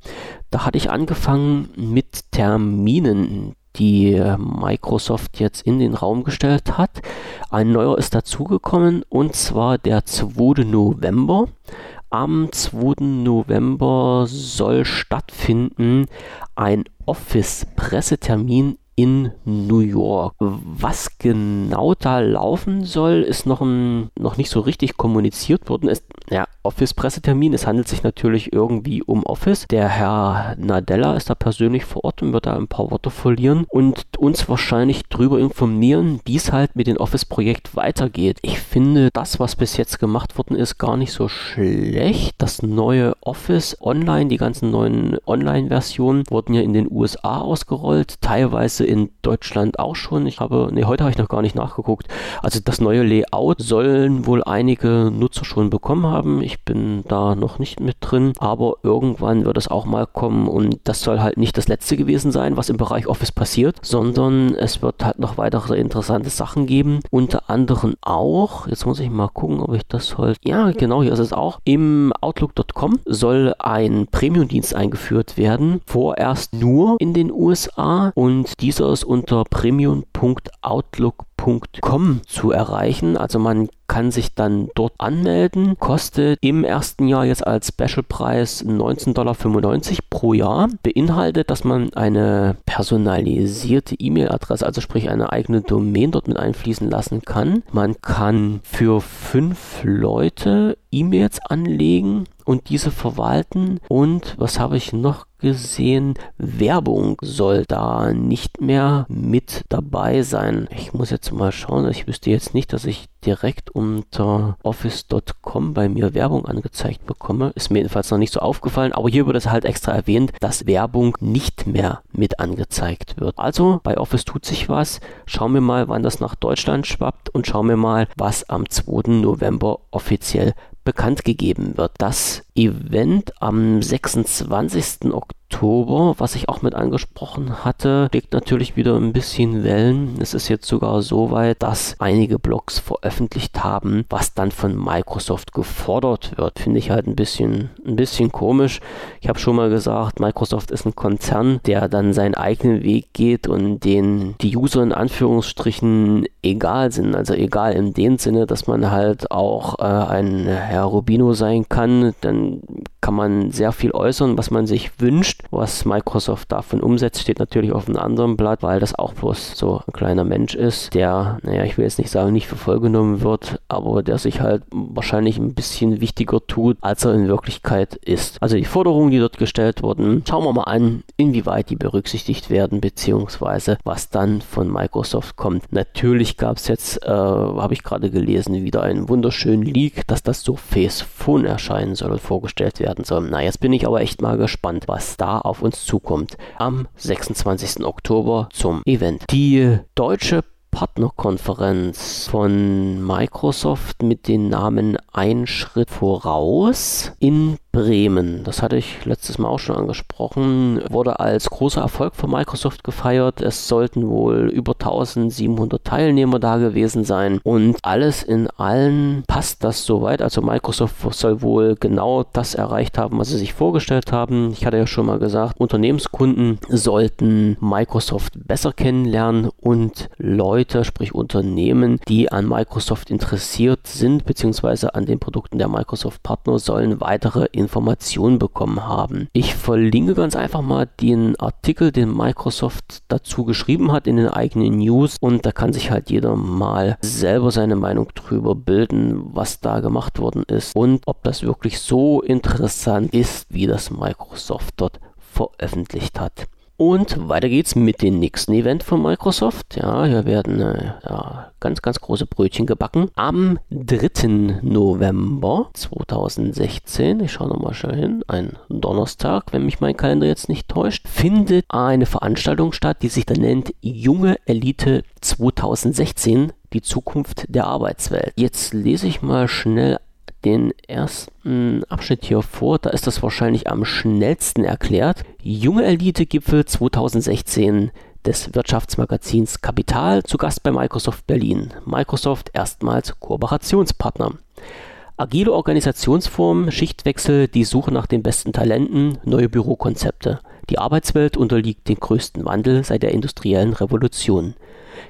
S1: Da hatte ich angefangen mit Terminen, die Microsoft jetzt in den Raum gestellt hat. Ein neuer ist dazugekommen und zwar der 2. November. Am 2. November soll stattfinden ein Office-Pressetermin in New York. Was genau da laufen soll, ist noch, ein, noch nicht so richtig kommuniziert worden. Es, ja, Office-Pressetermin. Es handelt sich natürlich irgendwie um Office. Der Herr Nadella ist da persönlich vor Ort und wird da ein paar Worte verlieren und uns wahrscheinlich darüber informieren, wie es halt mit dem Office-Projekt weitergeht. Ich finde das, was bis jetzt gemacht worden ist, gar nicht so schlecht. Das neue Office Online, die ganzen neuen Online-Versionen wurden ja in den USA ausgerollt, teilweise in Deutschland auch schon. Ich habe, nee, heute habe ich noch gar nicht nachgeguckt. Also das neue Layout sollen wohl einige Nutzer schon bekommen haben. Ich bin da noch nicht mit drin, aber irgendwann wird es auch mal kommen und das soll halt nicht das letzte gewesen sein, was im Bereich Office passiert, sondern es wird halt noch weitere interessante Sachen geben. Unter anderem auch, jetzt muss ich mal gucken, ob ich das heute, ja genau, hier ist es auch, im Outlook.com soll ein Premium-Dienst eingeführt werden, vorerst nur in den USA und dieser ist unter premium.outlook.com zu erreichen. Also man kann sich dann dort anmelden, kostet im ersten Jahr jetzt als Specialpreis 19,95 Dollar pro Jahr, beinhaltet, dass man eine personalisierte E-Mail-Adresse, also sprich eine eigene Domain dort mit einfließen lassen kann. Man kann für fünf Leute E-Mails anlegen und diese verwalten. Und was habe ich noch gesehen? Werbung soll da nicht mehr mit dabei sein. Ich muss jetzt mal schauen. Ich wüsste jetzt nicht, dass ich direkt unter office.com bei mir Werbung angezeigt bekomme. Ist mir jedenfalls noch nicht so aufgefallen, aber hier wird es halt extra erwähnt, dass Werbung nicht mehr mit angezeigt wird. Also bei Office tut sich was. Schauen wir mal, wann das nach Deutschland schwappt und schauen wir mal, was am 2. November offiziell bekannt gegeben wird. Das Event am 26. Oktober, was ich auch mit angesprochen hatte, legt natürlich wieder ein bisschen Wellen. Es ist jetzt sogar so weit, dass einige Blogs veröffentlicht haben, was dann von Microsoft gefordert wird. Finde ich halt ein bisschen, ein bisschen komisch. Ich habe schon mal gesagt, Microsoft ist ein Konzern, der dann seinen eigenen Weg geht und den die User in Anführungsstrichen egal sind. Also egal in dem Sinne, dass man halt auch äh, ein Herr Rubino sein kann, dann kann man sehr viel äußern, was man sich wünscht. Was Microsoft davon umsetzt, steht natürlich auf einem anderen Blatt, weil das auch bloß so ein kleiner Mensch ist, der, naja, ich will jetzt nicht sagen, nicht für voll wird, aber der sich halt wahrscheinlich ein bisschen wichtiger tut, als er in Wirklichkeit ist. Also die Forderungen, die dort gestellt wurden, schauen wir mal an, inwieweit die berücksichtigt werden, beziehungsweise was dann von Microsoft kommt. Natürlich gab es jetzt, äh, habe ich gerade gelesen, wieder einen wunderschönen Leak, dass das Surface Phone erscheinen soll und vorgestellt werden werden soll. Na, jetzt bin ich aber echt mal gespannt, was da auf uns zukommt. Am 26. Oktober zum Event. Die deutsche Partnerkonferenz von Microsoft mit dem Namen Ein Schritt voraus in Bremen, das hatte ich letztes Mal auch schon angesprochen, wurde als großer Erfolg von Microsoft gefeiert. Es sollten wohl über 1700 Teilnehmer da gewesen sein und alles in allem passt das soweit. Also Microsoft soll wohl genau das erreicht haben, was sie sich vorgestellt haben. Ich hatte ja schon mal gesagt, Unternehmenskunden sollten Microsoft besser kennenlernen und Leute, sprich Unternehmen, die an Microsoft interessiert sind, beziehungsweise an den Produkten der Microsoft Partner, sollen weitere Informationen bekommen haben. Ich verlinke ganz einfach mal den Artikel, den Microsoft dazu geschrieben hat in den eigenen News und da kann sich halt jeder mal selber seine Meinung drüber bilden, was da gemacht worden ist und ob das wirklich so interessant ist, wie das Microsoft dort veröffentlicht hat. Und weiter geht's mit dem nächsten Event von Microsoft. Ja, hier werden äh, ja, ganz, ganz große Brötchen gebacken. Am 3. November 2016, ich schaue nochmal schnell hin, ein Donnerstag, wenn mich mein Kalender jetzt nicht täuscht, findet eine Veranstaltung statt, die sich dann nennt Junge Elite 2016 die Zukunft der Arbeitswelt. Jetzt lese ich mal schnell den ersten Abschnitt hier vor. Da ist das wahrscheinlich am schnellsten erklärt. Junge Elite-Gipfel 2016 des Wirtschaftsmagazins Kapital zu Gast bei Microsoft Berlin. Microsoft erstmals Kooperationspartner. Agile Organisationsformen, Schichtwechsel, die Suche nach den besten Talenten, neue Bürokonzepte. Die Arbeitswelt unterliegt dem größten Wandel seit der industriellen Revolution.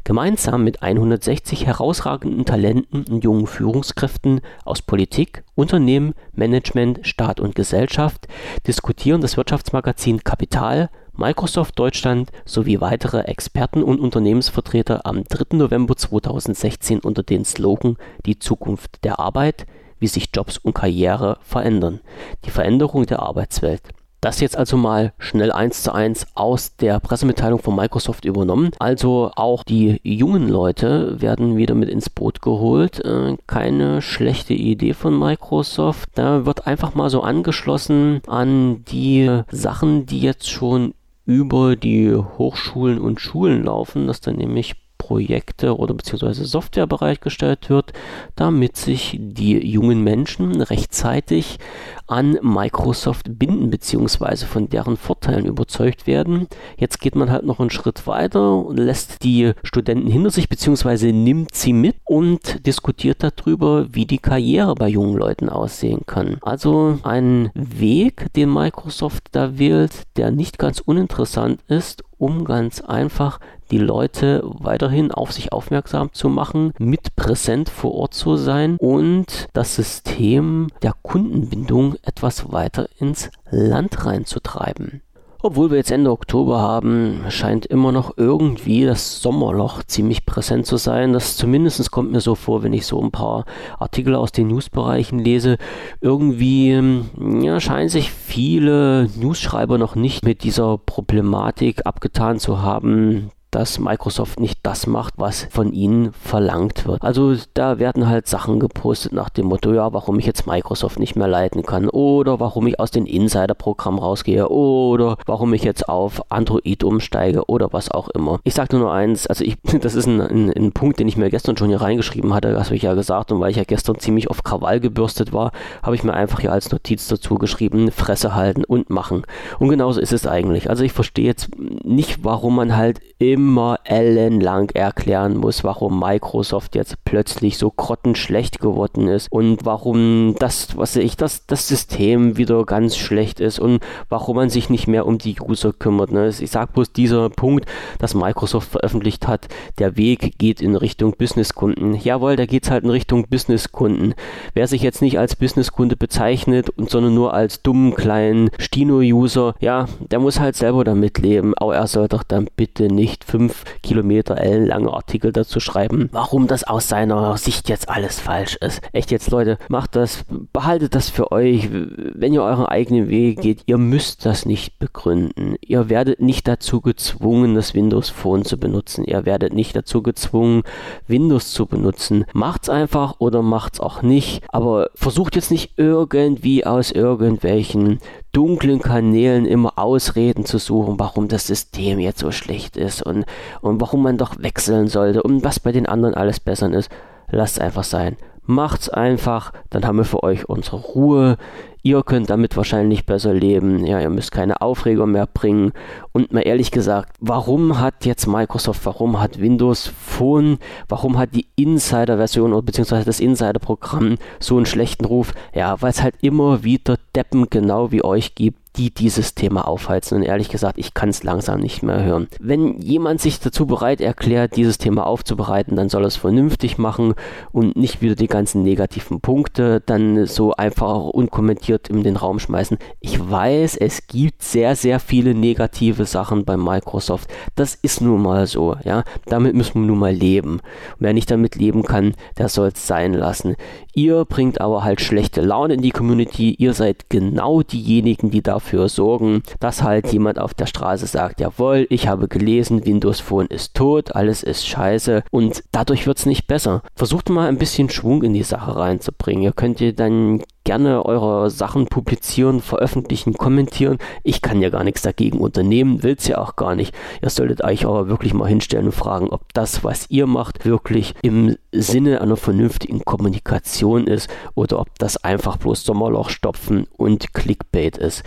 S1: Gemeinsam mit 160 herausragenden Talenten und jungen Führungskräften aus Politik, Unternehmen, Management, Staat und Gesellschaft diskutieren das Wirtschaftsmagazin Kapital, Microsoft Deutschland sowie weitere Experten und Unternehmensvertreter am 3. November 2016 unter den Slogan Die Zukunft der Arbeit, wie sich Jobs und Karriere verändern. Die Veränderung der Arbeitswelt. Das jetzt also mal schnell eins zu eins aus der Pressemitteilung von Microsoft übernommen. Also auch die jungen Leute werden wieder mit ins Boot geholt. Äh, keine schlechte Idee von Microsoft. Da wird einfach mal so angeschlossen an die Sachen, die jetzt schon über die Hochschulen und Schulen laufen, dass dann nämlich Projekte oder beziehungsweise Software bereitgestellt wird, damit sich die jungen Menschen rechtzeitig an Microsoft binden beziehungsweise von deren Vorteilen überzeugt werden. Jetzt geht man halt noch einen Schritt weiter und lässt die Studenten hinter sich beziehungsweise nimmt sie mit und diskutiert darüber, wie die Karriere bei jungen Leuten aussehen kann. Also ein Weg, den Microsoft da wählt, der nicht ganz uninteressant ist, um ganz einfach die Leute weiterhin auf sich aufmerksam zu machen, mit präsent vor Ort zu sein und das System der Kundenbindung etwas weiter ins Land reinzutreiben. Obwohl wir jetzt Ende Oktober haben, scheint immer noch irgendwie das Sommerloch ziemlich präsent zu sein. Das zumindest kommt mir so vor, wenn ich so ein paar Artikel aus den Newsbereichen lese. Irgendwie ja, scheinen sich viele Newsschreiber noch nicht mit dieser Problematik abgetan zu haben, dass Microsoft nicht das macht, was von ihnen verlangt wird. Also da werden halt Sachen gepostet nach dem Motto, ja, warum ich jetzt Microsoft nicht mehr leiten kann oder warum ich aus dem Insider-Programm rausgehe oder warum ich jetzt auf Android umsteige oder was auch immer. Ich sage nur eins, also ich, das ist ein, ein, ein Punkt, den ich mir gestern schon hier reingeschrieben hatte, das habe ich ja gesagt und weil ich ja gestern ziemlich auf Krawall gebürstet war, habe ich mir einfach hier als Notiz dazu geschrieben, Fresse halten und machen. Und genauso ist es eigentlich. Also ich verstehe jetzt nicht, warum man halt immer ellenlang erklären muss, warum Microsoft jetzt plötzlich so grottenschlecht geworden ist und warum das, was ich, das, das System wieder ganz schlecht ist und warum man sich nicht mehr um die User kümmert. Ne? Ich sage bloß dieser Punkt, dass Microsoft veröffentlicht hat, der Weg geht in Richtung Businesskunden. Jawohl, da geht es halt in Richtung Businesskunden. Wer sich jetzt nicht als Businesskunde bezeichnet, sondern nur als dummen kleinen Stino-User, ja, der muss halt selber damit leben. Aber er soll doch dann bitte nicht fünf Kilometer ellenlange Artikel dazu schreiben, warum das aus seiner Sicht jetzt alles falsch ist. Echt jetzt, Leute, macht das, behaltet das für euch. Wenn ihr euren eigenen Weg geht, ihr müsst das nicht begründen. Ihr werdet nicht dazu gezwungen, das Windows Phone zu benutzen. Ihr werdet nicht dazu gezwungen, Windows zu benutzen. Macht's einfach oder macht's auch nicht. Aber versucht jetzt nicht irgendwie aus irgendwelchen dunklen Kanälen immer Ausreden zu suchen, warum das System jetzt so schlecht ist und, und warum man doch wechseln sollte und was bei den anderen alles besser ist. Lasst es einfach sein. Macht's einfach, dann haben wir für euch unsere Ruhe. Ihr könnt damit wahrscheinlich besser leben. Ja, ihr müsst keine Aufregung mehr bringen. Und mal ehrlich gesagt, warum hat jetzt Microsoft, warum hat Windows Phone, warum hat die Insider-Version oder beziehungsweise das Insider-Programm so einen schlechten Ruf? Ja, weil es halt immer wieder Deppen genau wie euch gibt, die dieses Thema aufheizen. Und ehrlich gesagt, ich kann es langsam nicht mehr hören. Wenn jemand sich dazu bereit erklärt, dieses Thema aufzubereiten, dann soll er es vernünftig machen und nicht wieder die ganzen negativen Punkte dann so einfach unkommentiert in den Raum schmeißen. Ich weiß, es gibt sehr, sehr viele negative Sachen bei Microsoft. Das ist nun mal so, ja. Damit müssen wir nun mal leben. Und wer nicht damit leben kann, der soll es sein lassen. Ihr bringt aber halt schlechte Laune in die Community. Ihr seid genau diejenigen, die dafür dafür sorgen, dass halt jemand auf der Straße sagt, jawohl, ich habe gelesen, Windows Phone ist tot, alles ist scheiße und dadurch wird es nicht besser. Versucht mal ein bisschen Schwung in die Sache reinzubringen. Ihr könnt ihr dann gerne eure Sachen publizieren, veröffentlichen, kommentieren. Ich kann ja gar nichts dagegen unternehmen, will es ja auch gar nicht. Ihr solltet euch aber wirklich mal hinstellen und fragen, ob das, was ihr macht, wirklich im Sinne einer vernünftigen Kommunikation ist oder ob das einfach bloß Sommerloch stopfen und Clickbait ist.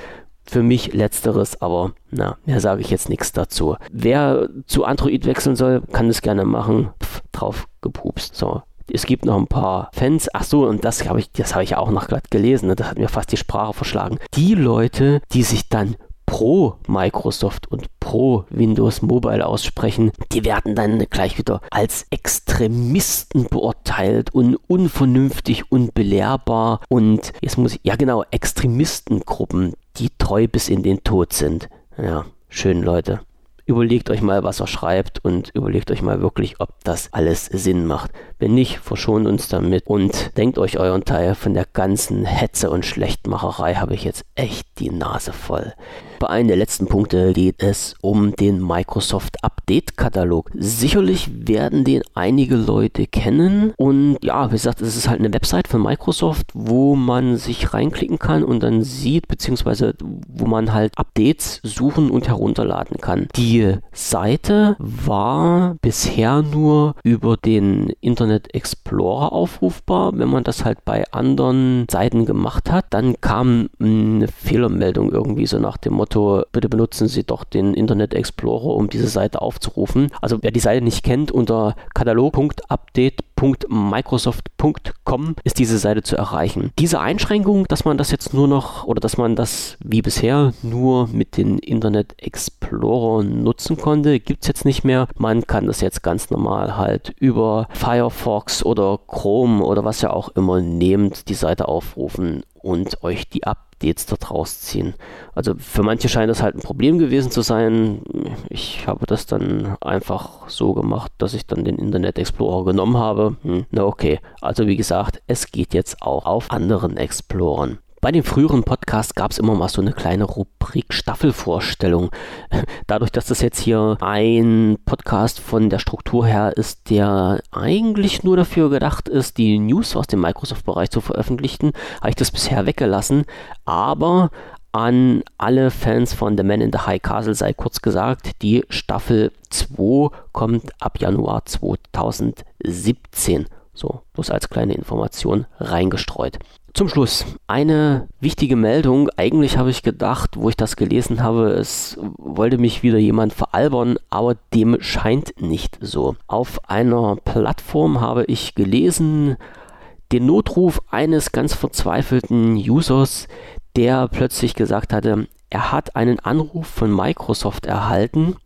S1: Für mich letzteres, aber na, mehr sage ich jetzt nichts dazu. Wer zu Android wechseln soll, kann das gerne machen. Pff, drauf gepupst. So. Es gibt noch ein paar Fans. Ach so, und das habe ich, das habe ich auch noch gerade gelesen. Ne? Das hat mir fast die Sprache verschlagen. Die Leute, die sich dann pro Microsoft und pro Windows Mobile aussprechen, die werden dann gleich wieder als Extremisten beurteilt und unvernünftig und belehrbar und jetzt muss ich, ja genau, Extremistengruppen, die treu bis in den Tod sind. Ja, schön, Leute. Überlegt euch mal, was er schreibt und überlegt euch mal wirklich, ob das alles Sinn macht. Wenn nicht, verschont uns damit und denkt euch euren Teil von der ganzen Hetze und Schlechtmacherei habe ich jetzt echt die Nase voll. Bei einem der letzten Punkte geht es um den Microsoft Update Katalog. Sicherlich werden den einige Leute kennen und ja, wie gesagt, es ist halt eine Website von Microsoft, wo man sich reinklicken kann und dann sieht, beziehungsweise wo man halt Updates suchen und herunterladen kann. Die Seite war bisher nur über den Internet Explorer aufrufbar. Wenn man das halt bei anderen Seiten gemacht hat, dann kam eine Fehlermeldung irgendwie so nach dem Motto, Motto, bitte benutzen Sie doch den Internet Explorer, um diese Seite aufzurufen. Also wer die Seite nicht kennt, unter katalog.update.microsoft.com ist diese Seite zu erreichen. Diese Einschränkung, dass man das jetzt nur noch oder dass man das wie bisher nur mit dem Internet Explorer nutzen konnte, gibt es jetzt nicht mehr. Man kann das jetzt ganz normal halt über Firefox oder Chrome oder was ihr auch immer nehmt, die Seite aufrufen und euch die Updates dort rausziehen. Also für manche scheint das halt ein Problem gewesen zu sein. Ich habe das dann einfach so gemacht, dass ich dann den Internet Explorer genommen habe. Hm, na okay, also wie gesagt, es geht jetzt auch auf anderen Explorern. Bei den früheren Podcasts gab es immer mal so eine kleine Rubrik Staffelvorstellung. Dadurch, dass das jetzt hier ein Podcast von der Struktur her ist, der eigentlich nur dafür gedacht ist, die News aus dem Microsoft-Bereich zu veröffentlichen, habe ich das bisher weggelassen. Aber an alle Fans von The Man in the High Castle sei kurz gesagt, die Staffel 2 kommt ab Januar 2017. So, bloß als kleine Information reingestreut. Zum Schluss eine wichtige Meldung. Eigentlich habe ich gedacht, wo ich das gelesen habe, es wollte mich wieder jemand veralbern, aber dem scheint nicht so. Auf einer Plattform habe ich gelesen, den Notruf eines ganz verzweifelten Users, der plötzlich gesagt hatte, er hat einen Anruf von Microsoft erhalten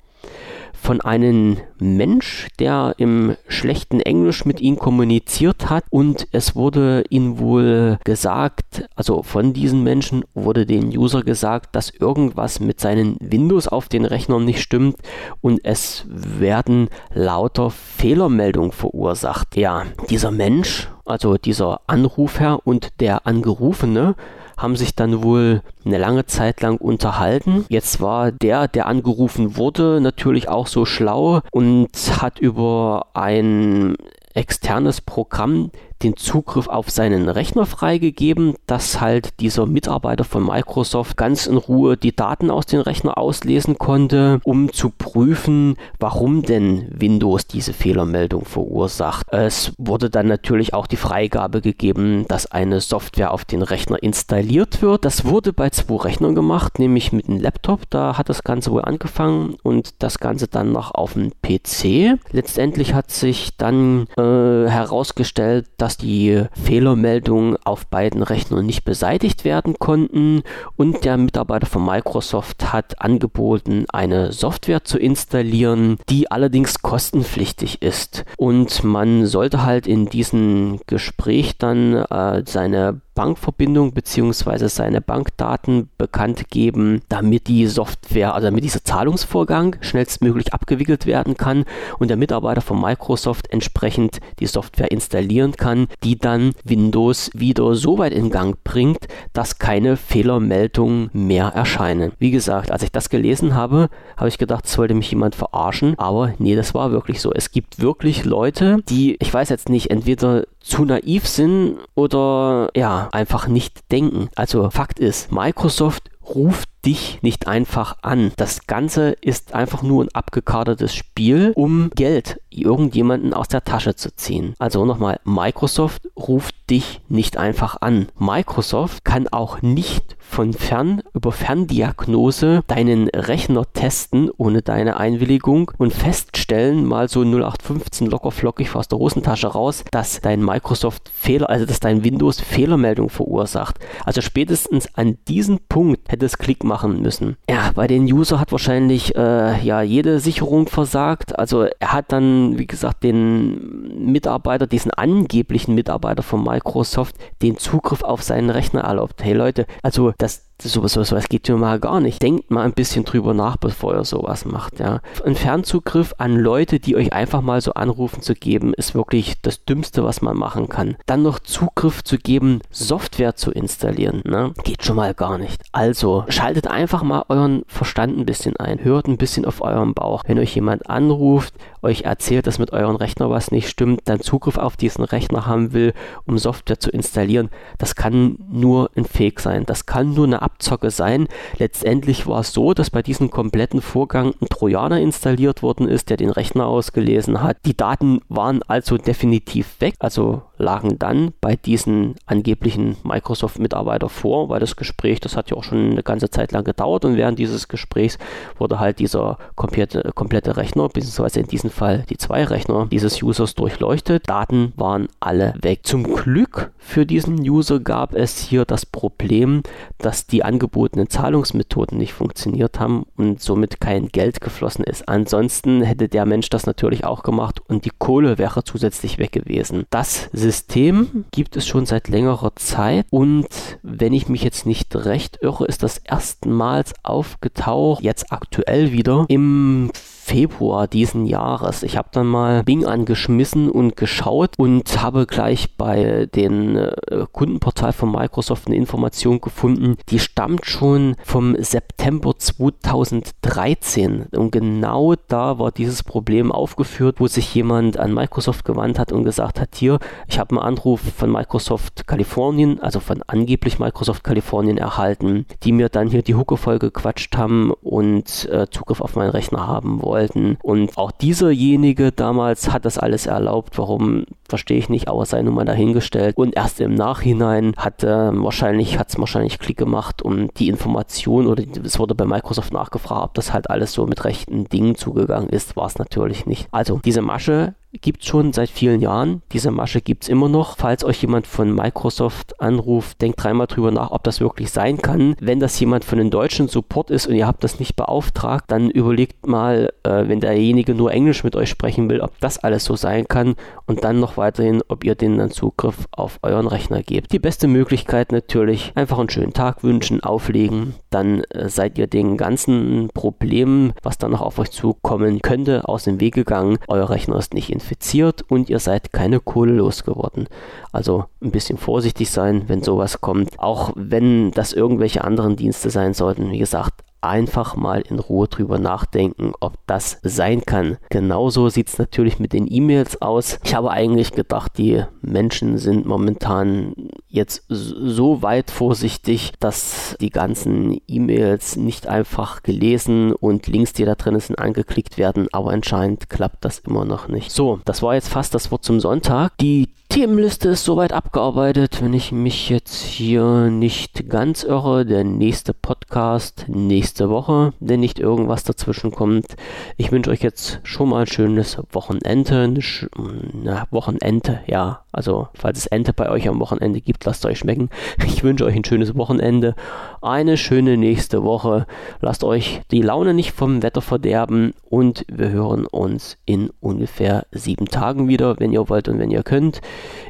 S1: von einem Mensch, der im schlechten Englisch mit ihm kommuniziert hat und es wurde ihm wohl gesagt, also von diesen Menschen wurde dem User gesagt, dass irgendwas mit seinen Windows auf den Rechnern nicht stimmt und es werden lauter Fehlermeldungen verursacht. Ja, dieser Mensch, also dieser Anrufer und der Angerufene, haben sich dann wohl eine lange Zeit lang unterhalten. Jetzt war der, der angerufen wurde, natürlich auch so schlau und hat über ein externes Programm den Zugriff auf seinen Rechner freigegeben, dass halt dieser Mitarbeiter von Microsoft ganz in Ruhe die Daten aus dem Rechner auslesen konnte, um zu prüfen, warum denn Windows diese Fehlermeldung verursacht. Es wurde dann natürlich auch die Freigabe gegeben, dass eine Software auf den Rechner installiert wird. Das wurde bei zwei Rechnern gemacht, nämlich mit einem Laptop, da hat das Ganze wohl angefangen und das Ganze dann noch auf dem PC. Letztendlich hat sich dann äh, herausgestellt, dass dass die Fehlermeldungen auf beiden Rechnern nicht beseitigt werden konnten und der Mitarbeiter von Microsoft hat angeboten, eine Software zu installieren, die allerdings kostenpflichtig ist. Und man sollte halt in diesem Gespräch dann äh, seine Bankverbindung bzw. seine Bankdaten bekannt geben, damit die Software, also damit dieser Zahlungsvorgang schnellstmöglich abgewickelt werden kann und der Mitarbeiter von Microsoft entsprechend die Software installieren kann, die dann Windows wieder so weit in Gang bringt, dass keine Fehlermeldungen mehr erscheinen. Wie gesagt, als ich das gelesen habe, habe ich gedacht, es sollte mich jemand verarschen, aber nee, das war wirklich so. Es gibt wirklich Leute, die, ich weiß jetzt nicht, entweder zu naiv sind oder ja, einfach nicht denken. Also Fakt ist, Microsoft ruft dich nicht einfach an. Das Ganze ist einfach nur ein abgekadertes Spiel, um Geld irgendjemanden aus der Tasche zu ziehen. Also nochmal, Microsoft ruft dich nicht einfach an. Microsoft kann auch nicht von fern über Ferndiagnose deinen Rechner testen ohne deine Einwilligung und feststellen, mal so 0815 locker flockig aus der Hosentasche raus, dass dein Microsoft Fehler, also dass dein Windows Fehlermeldung verursacht. Also spätestens an diesem Punkt hätte es Klick machen müssen. Ja, bei den User hat wahrscheinlich äh, ja jede Sicherung versagt. Also er hat dann, wie gesagt, den Mitarbeiter, diesen angeblichen Mitarbeiter von Microsoft, den Zugriff auf seinen Rechner erlaubt. Hey Leute, also das sowas, sowas geht ja mal gar nicht. Denkt mal ein bisschen drüber nach, bevor ihr sowas macht, ja. Ein Fernzugriff an Leute, die euch einfach mal so anrufen zu geben, ist wirklich das Dümmste, was man machen kann. Dann noch Zugriff zu geben, Software zu installieren, ne? Geht schon mal gar nicht. Also, schaltet einfach mal euren Verstand ein bisschen ein. Hört ein bisschen auf euren Bauch. Wenn euch jemand anruft, euch erzählt, dass mit eurem Rechner was nicht stimmt, dann Zugriff auf diesen Rechner haben will, um Software zu installieren, das kann nur ein Fake sein. Das kann nur eine Abzocke sein. Letztendlich war es so, dass bei diesem kompletten Vorgang ein Trojaner installiert worden ist, der den Rechner ausgelesen hat. Die Daten waren also definitiv weg, also lagen dann bei diesen angeblichen Microsoft-Mitarbeiter vor, weil das Gespräch, das hat ja auch schon eine ganze Zeit lang gedauert und während dieses Gesprächs wurde halt dieser komplette, komplette Rechner, beziehungsweise in diesem Fall die zwei Rechner dieses Users durchleuchtet. Daten waren alle weg. Zum Glück für diesen User gab es hier das Problem, dass die angebotenen Zahlungsmethoden nicht funktioniert haben und somit kein Geld geflossen ist. Ansonsten hätte der Mensch das natürlich auch gemacht und die Kohle wäre zusätzlich weg gewesen. Das System gibt es schon seit längerer Zeit und wenn ich mich jetzt nicht recht irre, ist das erstmals aufgetaucht, jetzt aktuell wieder im Februar diesen Jahres. Ich habe dann mal Bing angeschmissen und geschaut und habe gleich bei den äh, Kundenportal von Microsoft eine Information gefunden, die stammt schon vom September 2013 und genau da war dieses Problem aufgeführt, wo sich jemand an Microsoft gewandt hat und gesagt hat, hier, ich habe einen Anruf von Microsoft Kalifornien, also von angeblich Microsoft Kalifornien erhalten, die mir dann hier die Hucke voll gequatscht haben und äh, Zugriff auf meinen Rechner haben wollen wollten. Und auch dieserjenige damals hat das alles erlaubt. Warum, verstehe ich nicht, aber sei nun mal dahingestellt. Und erst im Nachhinein hat äh, wahrscheinlich, hat es wahrscheinlich Klick gemacht, um die Information oder es wurde bei Microsoft nachgefragt, ob das halt alles so mit rechten Dingen zugegangen ist. War es natürlich nicht. Also diese Masche gibt es schon seit vielen Jahren. Diese Masche gibt es immer noch. Falls euch jemand von Microsoft anruft, denkt dreimal drüber nach, ob das wirklich sein kann. Wenn das jemand von den deutschen Support ist und ihr habt das nicht beauftragt, dann überlegt mal, äh, wenn derjenige nur Englisch mit euch sprechen will, ob das alles so sein kann und dann noch weiterhin, ob ihr denen dann Zugriff auf euren Rechner gebt. Die beste Möglichkeit natürlich, einfach einen schönen Tag wünschen, auflegen, dann äh, seid ihr den ganzen Problemen, was dann noch auf euch zukommen könnte, aus dem Weg gegangen. Euer Rechner ist nicht in infiziert und ihr seid keine Kohle losgeworden. Also ein bisschen vorsichtig sein, wenn sowas kommt. Auch wenn das irgendwelche anderen Dienste sein sollten. Wie gesagt, einfach mal in Ruhe drüber nachdenken, ob das sein kann. Genauso sieht es natürlich mit den E-Mails aus. Ich habe eigentlich gedacht, die Menschen sind momentan jetzt so weit vorsichtig, dass die ganzen E-Mails nicht einfach gelesen und Links, die da drin sind, angeklickt werden. Aber anscheinend klappt das immer noch nicht. So, das war jetzt fast das Wort zum Sonntag. Die Themenliste ist soweit abgearbeitet. Wenn ich mich jetzt hier nicht ganz irre, der nächste Podcast nächste Woche, wenn nicht irgendwas dazwischen kommt. Ich wünsche euch jetzt schon mal ein schönes Wochenende. Sch na, Wochenende, ja. Also, falls es Ente bei euch am Wochenende gibt, lasst euch schmecken. Ich wünsche euch ein schönes Wochenende, eine schöne nächste Woche. Lasst euch die Laune nicht vom Wetter verderben und wir hören uns in ungefähr sieben Tagen wieder, wenn ihr wollt und wenn ihr könnt.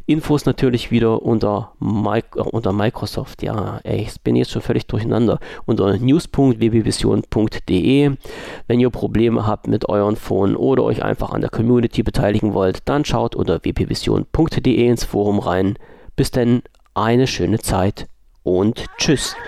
S1: Infos natürlich wieder unter, Mi unter Microsoft. Ja, ey, ich bin jetzt schon völlig durcheinander. Unter news.wbvision.de. Wenn ihr Probleme habt mit euren Phone oder euch einfach an der Community beteiligen wollt, dann schaut unter wpvision.de ins Forum rein. Bis denn, eine schöne Zeit und tschüss.